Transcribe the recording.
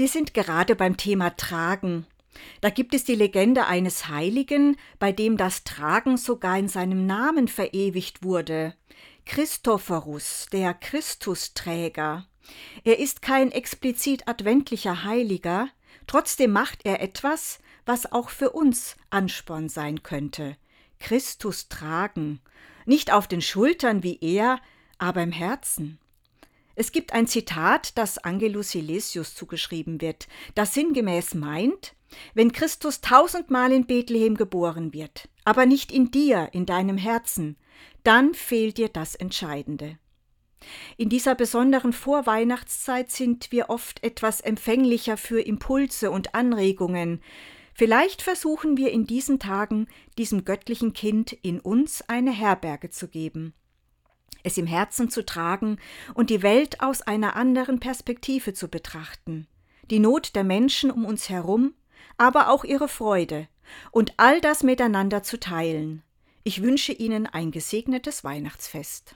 Wir sind gerade beim Thema Tragen. Da gibt es die Legende eines Heiligen, bei dem das Tragen sogar in seinem Namen verewigt wurde. Christophorus, der Christusträger. Er ist kein explizit adventlicher Heiliger, trotzdem macht er etwas, was auch für uns Ansporn sein könnte. Christus tragen, nicht auf den Schultern wie er, aber im Herzen. Es gibt ein Zitat, das Angelus Silesius zugeschrieben wird, das sinngemäß meint, wenn Christus tausendmal in Bethlehem geboren wird, aber nicht in dir, in deinem Herzen, dann fehlt dir das Entscheidende. In dieser besonderen Vorweihnachtszeit sind wir oft etwas empfänglicher für Impulse und Anregungen. Vielleicht versuchen wir in diesen Tagen diesem göttlichen Kind in uns eine Herberge zu geben, es im Herzen zu tragen und die Welt aus einer anderen Perspektive zu betrachten, die Not der Menschen um uns herum, aber auch ihre Freude, und all das miteinander zu teilen. Ich wünsche Ihnen ein gesegnetes Weihnachtsfest.